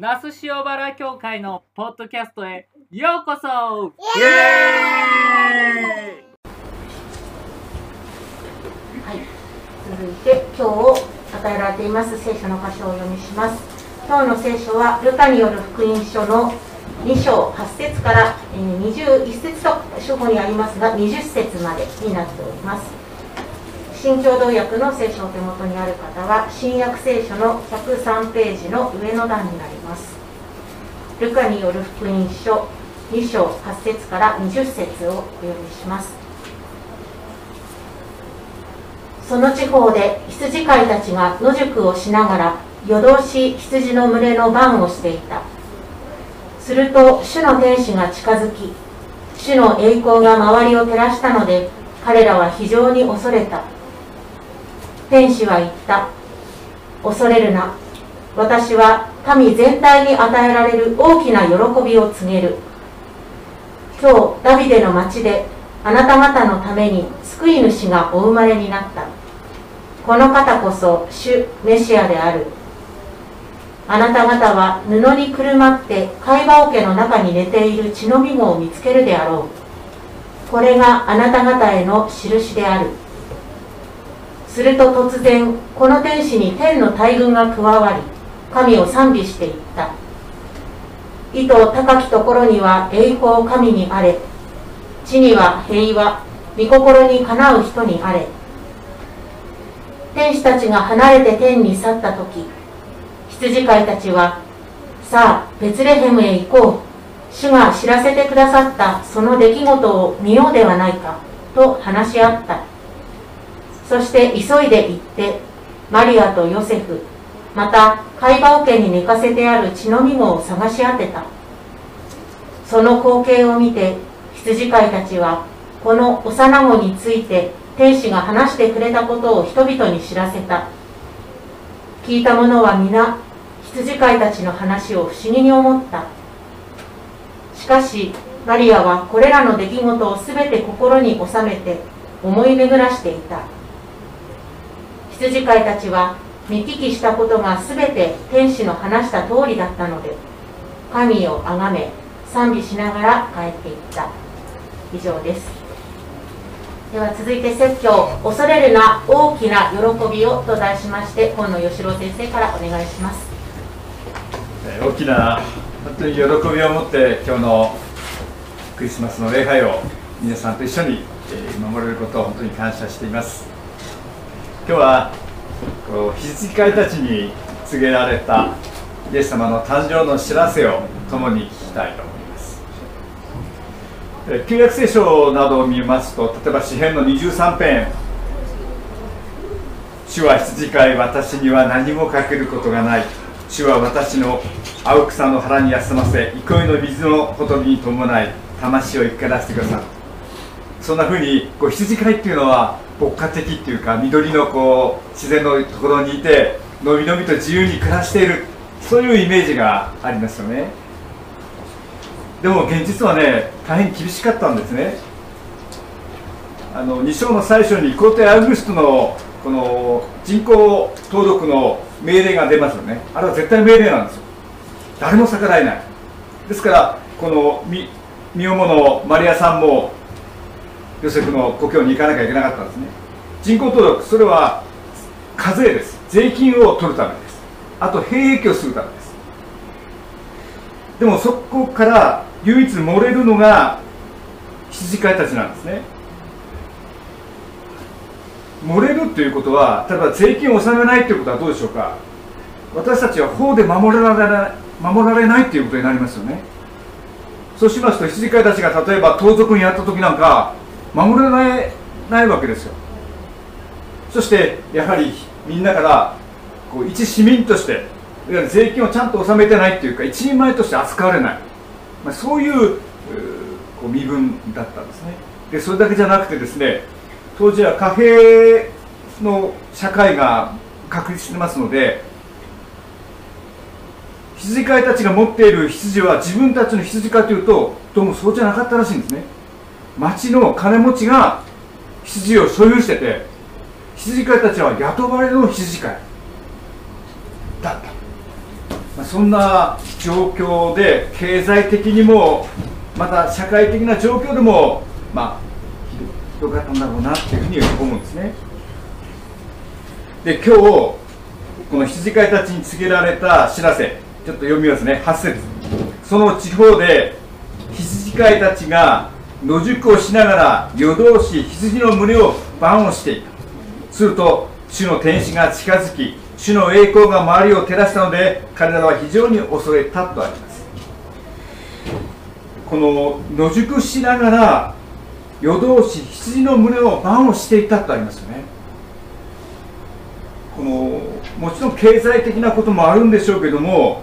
那須塩原教会のポッドキャストへようこそ。イエーイ。はい、続いて今日与えられています聖書の箇所をお読みします。今日の聖書はルカによる福音書の2章8節からえー21節と書庫にありますが20節までになっております新共同訳の聖書お手元にある方は新約聖書の103ページの上の段になります。ルカによる福音書2章8節から20節をお読みします。その地方で羊飼いたちが野宿をしながら夜通し羊の群れの番をしていた。すると主の天使が近づき主の栄光が周りを照らしたので彼らは非常に恐れた。天使は言った。恐れるな。私は民全体に与えられる大きな喜びを告げる。今日ダビデの町であなた方のために救い主がお生まれになった。この方こそ主メシアである。あなた方は布にくるまって貝羽桶の中に寝ている血のみ子を見つけるであろう。これがあなた方への印である。すると突然この天使に天の大軍が加わり神を賛美していった。意図高きところには栄光神にあれ地には平和御心にかなう人にあれ。天使たちが離れて天に去った時羊飼いたちはさあベツレヘムへ行こう。主が知らせてくださったその出来事を見ようではないかと話し合った。そして急いで行ってマリアとヨセフまた貝羽桶に寝かせてある血のみ子を探し当てた。その光景を見て羊飼いたちはこの幼子について天使が話してくれたことを人々に知らせた。聞いた者は皆羊飼いたちの話を不思議に思った。しかしマリアはこれらの出来事を全て心に収めて思い巡らしていた。羊飼いたちは見聞きしたことが全て天使の話した通りだったので神をあがめ賛美しながら帰っていった。以上です。では続いて説教「恐れるな大きな喜びを」と題しまして今野義郎先生からお願いします。え大きな本当に喜びを持って今日のクリスマスの礼拝を皆さんと一緒にえ守れることを本当に感謝しています。今日は羊飼いたちに告げられたイエス様の誕生の知らせを共に聞きたいと思います。旧約聖書などを見ますと例えば詩篇の23編。主は羊飼い私には何もかけることがない。主は私の青草の腹に休ませ憩いの水のほとりに伴い魂を生け出してくださる。そんなふうにこう羊飼いっていうのは牧歌的っていうか緑のこう自然のところにいてのびのびと自由に暮らしているそういうイメージがありますよねでも現実はね大変厳しかったんですねあの2章の最初に皇帝アウグストのこの人口登録の命令が出ますよねあれは絶対命令なんですよ誰も逆らえないですからこの身重のマリアさんもヨセフの故郷に行かなきゃいけなかったんですね。人口登録それは課税です。税金を取るためです。あと兵役をするためです。でもそこから唯一漏れるのが羊飼いたちなんですね。漏れるということは例えば税金を納めないということはどうでしょうか。私たちは法で守られない守られないということになりますよね。そうしますと羊飼いたちが例えば盗賊にやった時なんか守れないわけですよ。そしてやはりみんなからこう一市民としていわゆる税金をちゃんと納めてないっていうか一人前として扱われない、まあ、そういうこう身分だったんですね。でそれだけじゃなくてですね当時は貨幣の社会が確立してますので羊飼いたちが持っている羊は自分たちの羊かというとどうもそうじゃなかったらしいんですね。町の金持ちが羊を所有してて羊飼いたちは雇われの羊飼い。だった。まあ、そんな状況で経済的にもまた社会的な状況でもまあひどかったんだろうなっていうふうに思うんですね。で今日この羊飼いたちに告げられた知らせちょっと読みますね。8節。その地方で羊飼いたちが野宿をしながら夜通し羊の群れを番をしていた。すると主の天使が近づき主の栄光が周りを照らしたので彼らは非常に恐れたとあります。この野宿しながら夜通し羊の群れを番をしていたとありますよね。このもちろん経済的なこともあるんでしょうけども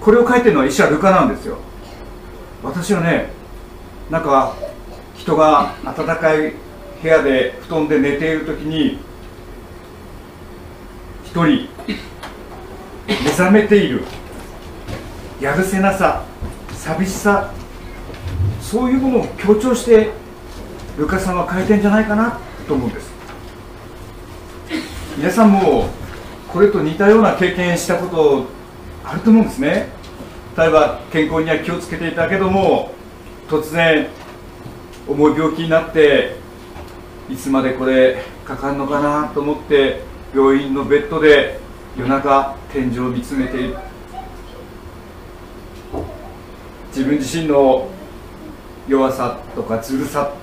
これを書いてるのは医者ルカなんですよ。私はねなんか人が暖かい部屋で布団で寝ている時に一人目覚めているやるせなさ寂しさそういうものを強調してルカさんは書いてんじゃないかなと思うんです。皆さんもこれと似たような経験したことあると思うんですね。例えば健康には気をつけていたけども突然重い病気になっていつまでこれかかるのかなと思って病院のベッドで夜中天井を見つめている。自分自身の弱さとかずるさ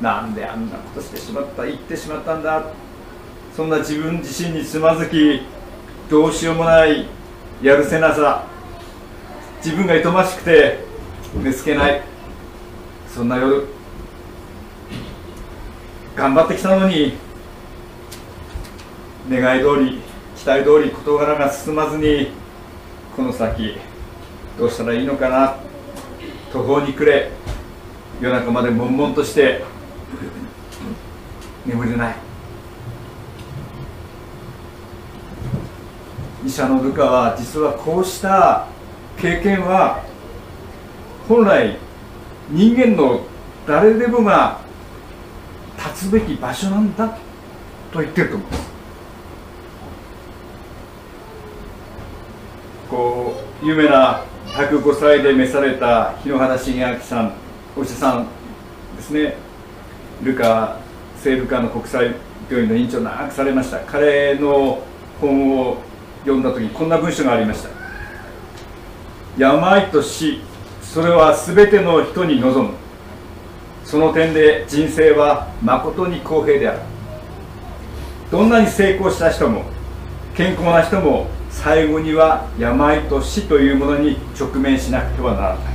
なんであんなことしてしまった言ってしまったんだ。そんな自分自身につまずきどうしようもないやるせなさ。自分がいとましくて寝つけない。そんな夜頑張ってきたのに願い通り期待通り事柄が進まずにこの先どうしたらいいのかな。途方に暮れ夜中まで悶々として眠れない。医者のルカは実はこうした経験は本来人間の誰でもが立つべき場所なんだと言ってると思うんです。こう有名な105歳で召された日野原重明さんお医者さんですね。ルカ聖ルカの国際病院の院長長くされました。彼の本を読んだ時こんな文章がありました。病と死それは全ての人に望む。その点で人生は誠に公平である。どんなに成功した人も健康な人も最後には病と死というものに直面しなくてはならない。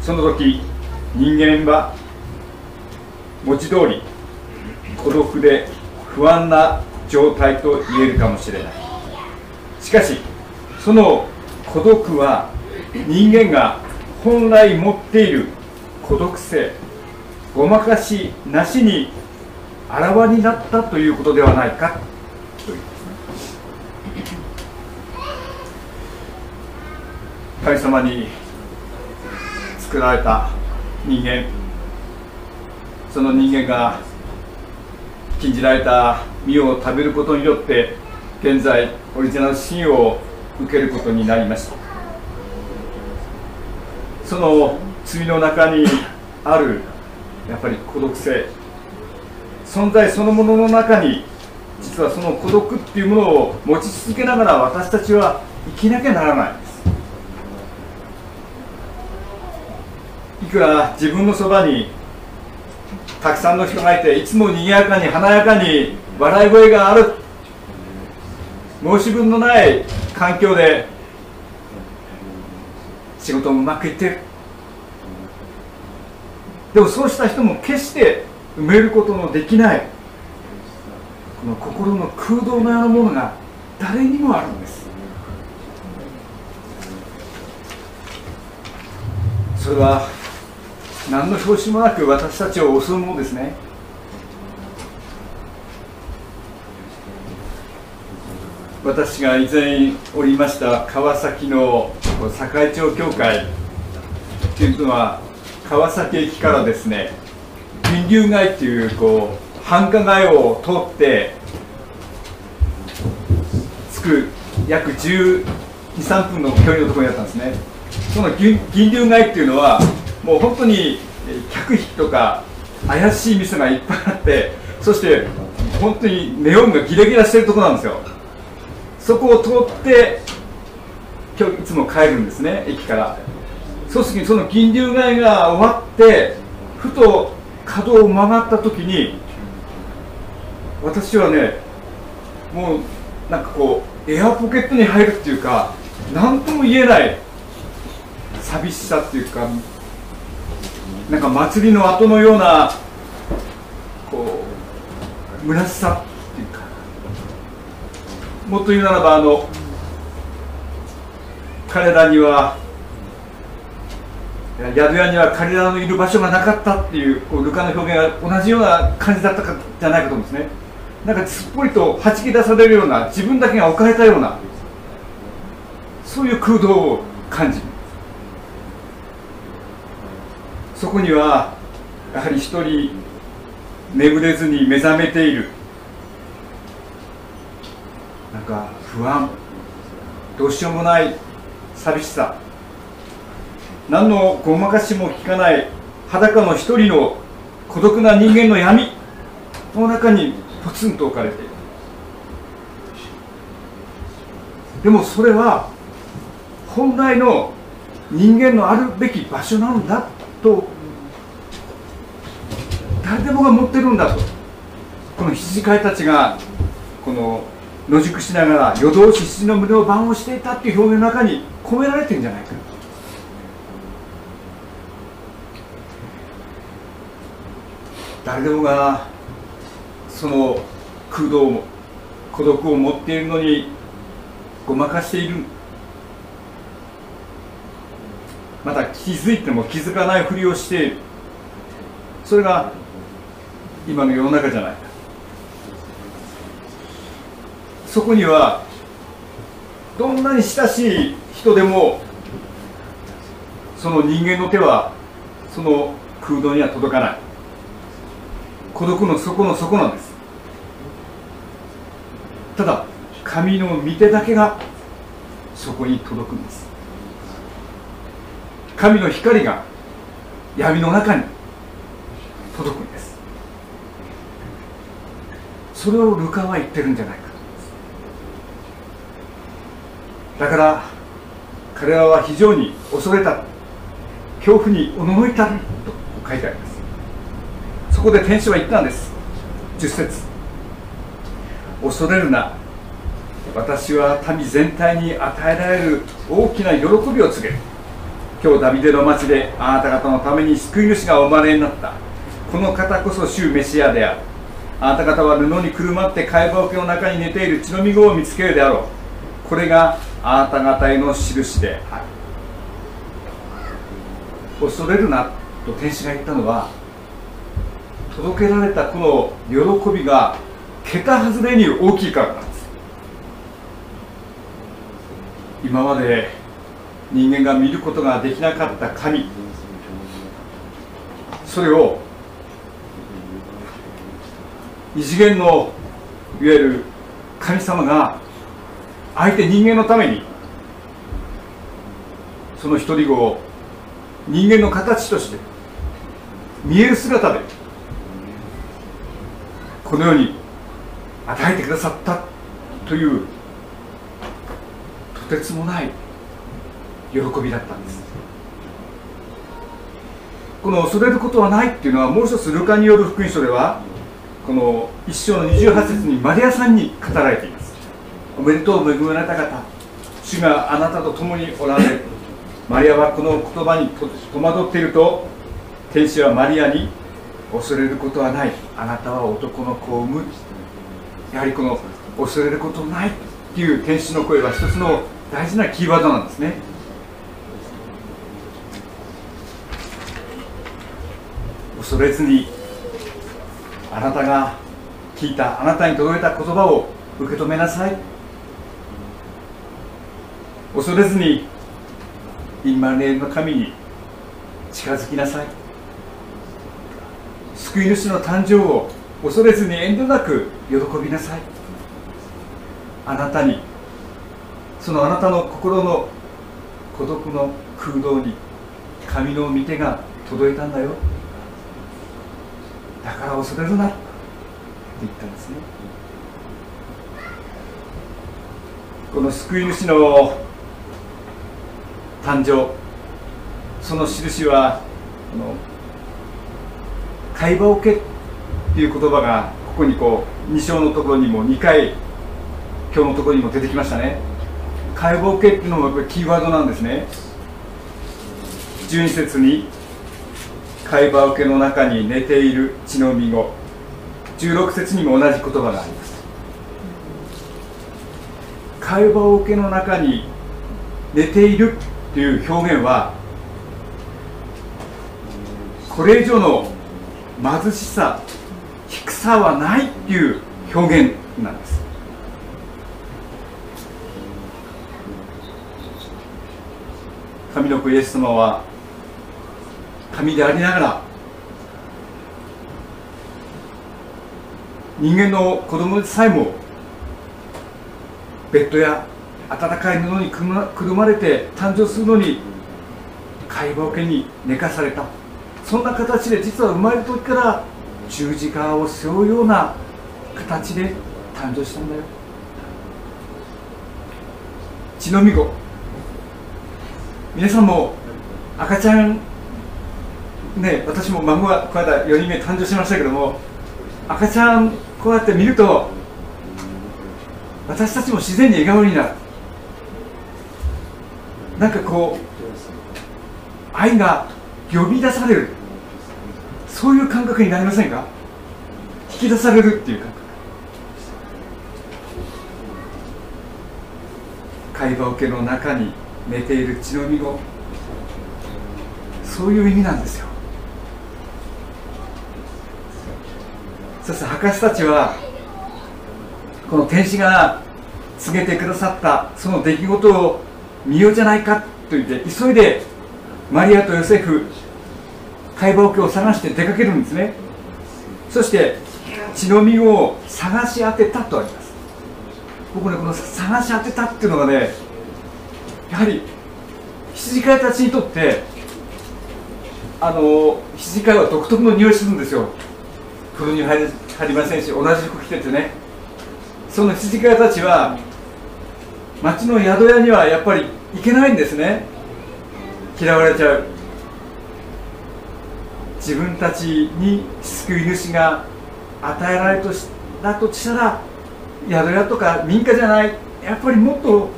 その時人間は文字通り孤独で不安な状態と言えるかもしれない。しかしその孤独は人間が本来持っている孤独性ごまかしなしにあらわになったということではないかという神様に作られた人間その人間が禁じられた実を食べることによって現在オリジナルシーンを受けることになりました。その罪の中にあるやっぱり孤独性。存在そのものの中に実はその孤独っていうものを持ち続けながら私たちは生きなきゃならないいくら自分のそばにたくさんの人がいていつも賑やかに華やかに笑い声がある。申し分のない環境で仕事もうまくいってる。でもそうした人も決して埋めることのできない。この心の空洞のようなものが誰にもあるんです。それは何の拍子もなく私たちを襲うものですね。私が以前おりました川崎の堺町教会というのは川崎駅からですね金龍街っていうこう繁華街を通って着く約12、3分の距離のところにあったんですね。その銀銀龍街っていうのはもう本当に客引きとか怪しい店がいっぱいあってそして本当にネオンがギラギラしてるとこなんですよ。そこを通って今日いつも帰るんですね駅から。そうするとその銀龍街が終わってふと角を曲がった時に私はねもうなんかこうエアポケットに入るっていうか何とも言えない寂しさっていうかなんか祭りの後のようなこう虚しさ。もっと言うならばあの彼らには宿屋には彼らのいる場所がなかったっていうこうルカの表現が同じような感じだったかじゃないかと思うんですね。なんかすっぽりとはじき出されるような自分だけが置かれたようなそういう空洞を感じる。そこにはやはり一人眠れずに目覚めている。なんか不安どうしようもない寂しさ。何のごまかしも聞かない裸の一人の孤独な人間の闇。の中にポツンと置かれている。でもそれは本来の人間のあるべき場所なんだと。誰でもが持ってるんだと。この羊飼いたちがこの野宿しながら夜通し羊の胸を番をしていたっていう表現の中に込められてるんじゃないか。誰でもがその空洞を孤独を持っているのにごまかしている。また気づいても気づかないふりをしている。それが今の世の中じゃない。かそこにはどんなに親しい人でもその人間の手はその空洞には届かない。孤独の底の底なんです。ただ神の御手だけがそこに届くんです。神の光が闇の中に届くんです。それをルカは言ってるんじゃないか。だから彼らは非常に恐れた恐怖におののいたと書いてあります。そこで天使は言ったんです。10節。恐れるな。私は民全体に与えられる大きな喜びを告げる。今日ダビデの町であなた方のために救い主がお生まれになった。この方こそ主メシアである。あなた方は布にくるまって貝羽桶の中に寝ている血のみ子を見つけるであろう。これがあなた方への印である恐れるなと天使が言ったのは届けられたこの喜びが桁外れに大きいからなんです。今まで人間が見ることができなかった神それを異次元のいわゆる神様が相手人間のためにその一人子を人間の形として見える姿でこのように与えてくださったというとてつもない喜びだったんです。この恐れることはないっていうのはもう一つルカによる福音書ではこの一章の28節にマリアさんに語られていますおめでとう恵まれた方主があなたと共におられるマリアはこの言葉に戸惑っていると天使はマリアに恐れることはない。あなたは男の子を産む。やはりこの恐れることない。っていう天使の声は一つの大事なキーワードなんですね。恐れずにあなたが聞いたあなたに届いた言葉を受け止めなさい。恐れずにインマネーの神に近づきなさい。救い主の誕生を恐れずに遠慮なく喜びなさい。あなたにそのあなたの心の孤独の空洞に神の御手が届いたんだよ。だから恐れるなって言ったんですね。この救い主の誕生。その印はこの会話を受けっていう言葉がここにこう2章のところにも2回今日のところにも出てきましたね。会話を受けっていうのもやっぱりキーワードなんですね。12節に会話受けの中に寝ている血のみ子16節にも同じ言葉があります。会話受けの中に寝ているっていう表現はこれ以上の貧しさ低さはないっていう表現なんです。神の子イエス様は神でありながら人間の子供でさえもベッドや暖かい布にくるまれて誕生するのに解剖家に寝かされた。そんな形で実は生まれる時から十字架を背負うような形で誕生したんだよ。血のみ子。皆さんも赤ちゃんね私も孫がこの間4人目誕生しましたけども赤ちゃんこうやって見ると私たちも自然に笑顔になる。なんかこう愛が呼び出される。そういう感覚になりませんか？引き出されるっていう感覚。会話受けの中に寝ている血のみ子そういう意味なんですよ。そして博士たちはこの天使が告げてくださったその出来事を見ようじゃないかと言って急いでマリアとヨセフ解剖家を探して出かけるんですね。そして血の実を探し当てたとあります。僕ねこの探し当てたっていうのがねやはり羊飼いたちにとってあの羊飼いは独特の匂いするんですよ。風呂に入りませんし同じ服着ててね。その羊飼いたちは町の宿屋にはやっぱり行けないんですね。嫌われちゃう。自分たちに救い主が与えられとしたとしたら宿屋とか民家じゃない。やっぱりもっと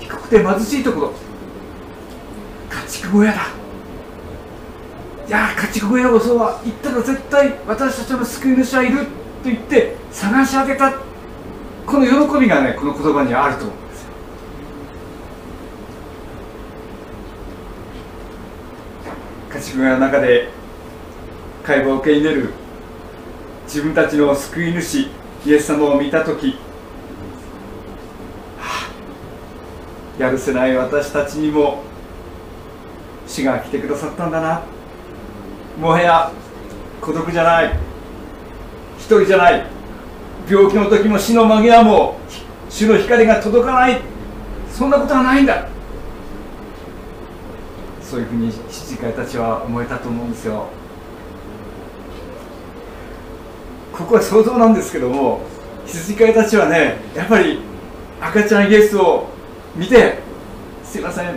低くて貧しいところ。家畜小屋だ。いや家畜小屋をそうは行ったら絶対私たちの救い主はいると言って探し当てた。この喜びがねこの言葉にあると思うんですよ家畜小屋の中で会話を受け入れる自分たちの救い主イエス様を見た時、はあ、やるせない私たちにも死が来てくださったんだな。もはや孤独じゃない一人じゃない病気の時も死の間際も主の光が届かない。そんなことはないんだ。そういうふうに羊飼いたちは思えたと思うんですよ。ここは想像なんですけども羊飼いたちはねやっぱり赤ちゃんイエスを見て「すいません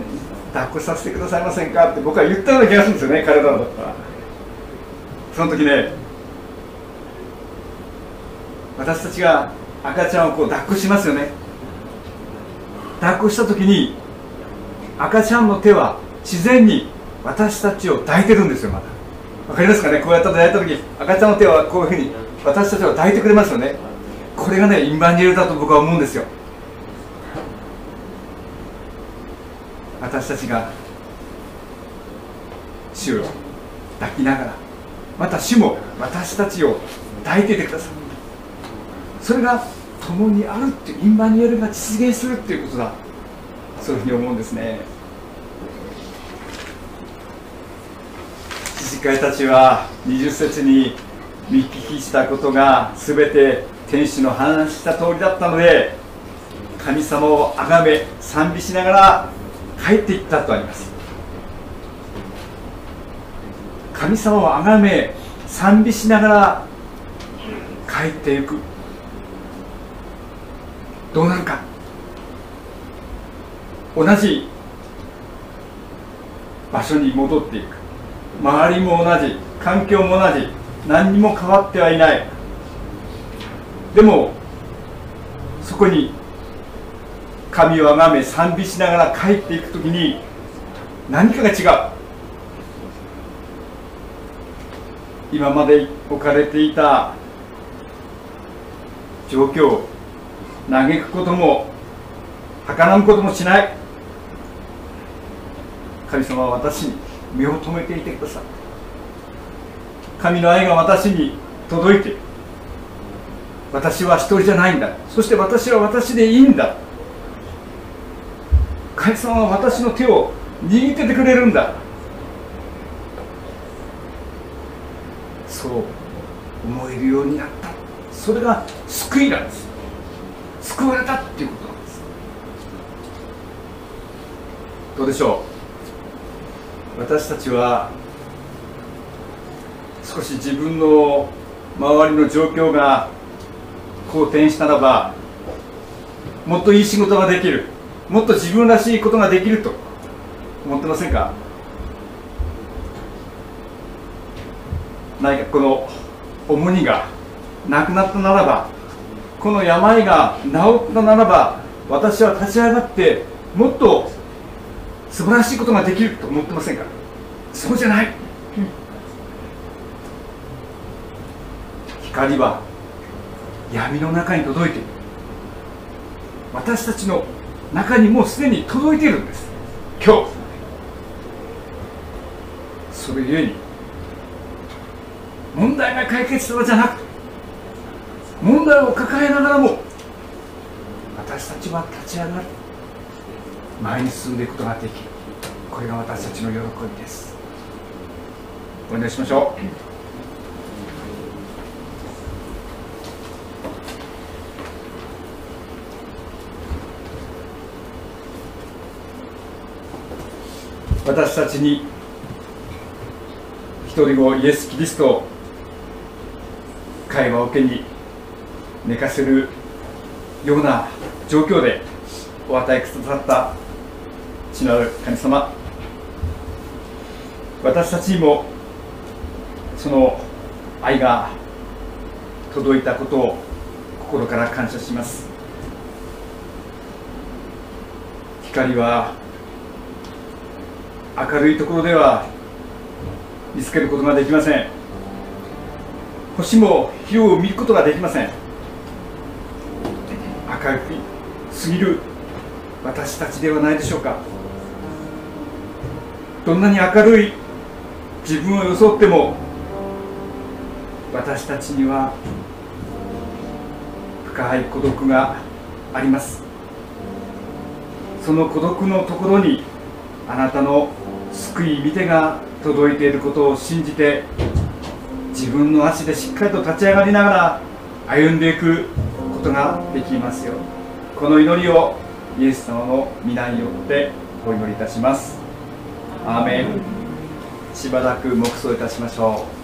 抱っこさせてくださいませんか?」って僕は言ったような気がするんですよね彼だったら。その時ね私たちが赤ちゃんをこう抱っこしますよね。抱っこした時に赤ちゃんの手は自然に私たちを抱いてるんですよまだ。わかりますかね？こうやって抱いた時赤ちゃんの手はこういうふうに私たちを抱いてくれますよね。これがねインバンジェルだと僕は思うんですよ。私たちが主を抱きながらまた主も私たちを抱いていてくださるそれが共にあるってインバニエルが実現するっていうことだ。そういうふうに思うんですね。羊飼いたちは20節に見聞きしたことが全て天使の話した通りだったので神様を崇め賛美しながら帰っていったとあります。神様を崇め賛美しながら帰っていく。どうなるか。同じ場所に戻っていく。周りも同じ環境も同じ何にも変わってはいない。でもそこに神をあがめ賛美しながら帰っていく時に何かが違う。今まで置かれていた状況を嘆くことも儚むこともしない。神様は私に目を留めていてください。神の愛が私に届いて私は一人じゃないんだ。そして私は私でいいんだ。神様は私の手を握っててくれるんだ。そう思えるようになった。それが救いなんです。救われたっていうことなんです。どうでしょう？私たちは少し自分の周りの状況が好転したらばもっといい仕事ができる。もっと自分らしいことができると。思ってませんか？何かこの重荷がなくなったならばこの病が治ったならば私は立ち上がってもっと素晴らしいことができると思ってませんか？そうじゃない、光は闇の中に届いている。私たちの中にもうすでに届いているんです。今日。それゆえに問題が解決したのじゃなくて問題を抱えながらも私たちは立ち上がる前に進んでいくことができる。これが私たちの喜びです。お願いしましょう。私たちに一人子イエス・キリストを会話を受けに寝かせるような状況でお与えくださった父なる神様私たちにもその愛が届い。たことを心から感謝します光は明るい。ところでは見つけることができません星も火を見ることができません明るくすぎる私たちではない。でしょうかどんなに明るい自分を装っても私たちには深い孤独があります。その孤独のところにあなたの救い見てが届いていることを信じて自分の足でしっかりと立ち上がりながら歩んでいくことができますよ。この祈りをイエス様の皆によってお祈りいたします。アーメンしばらく黙想いたしましょう。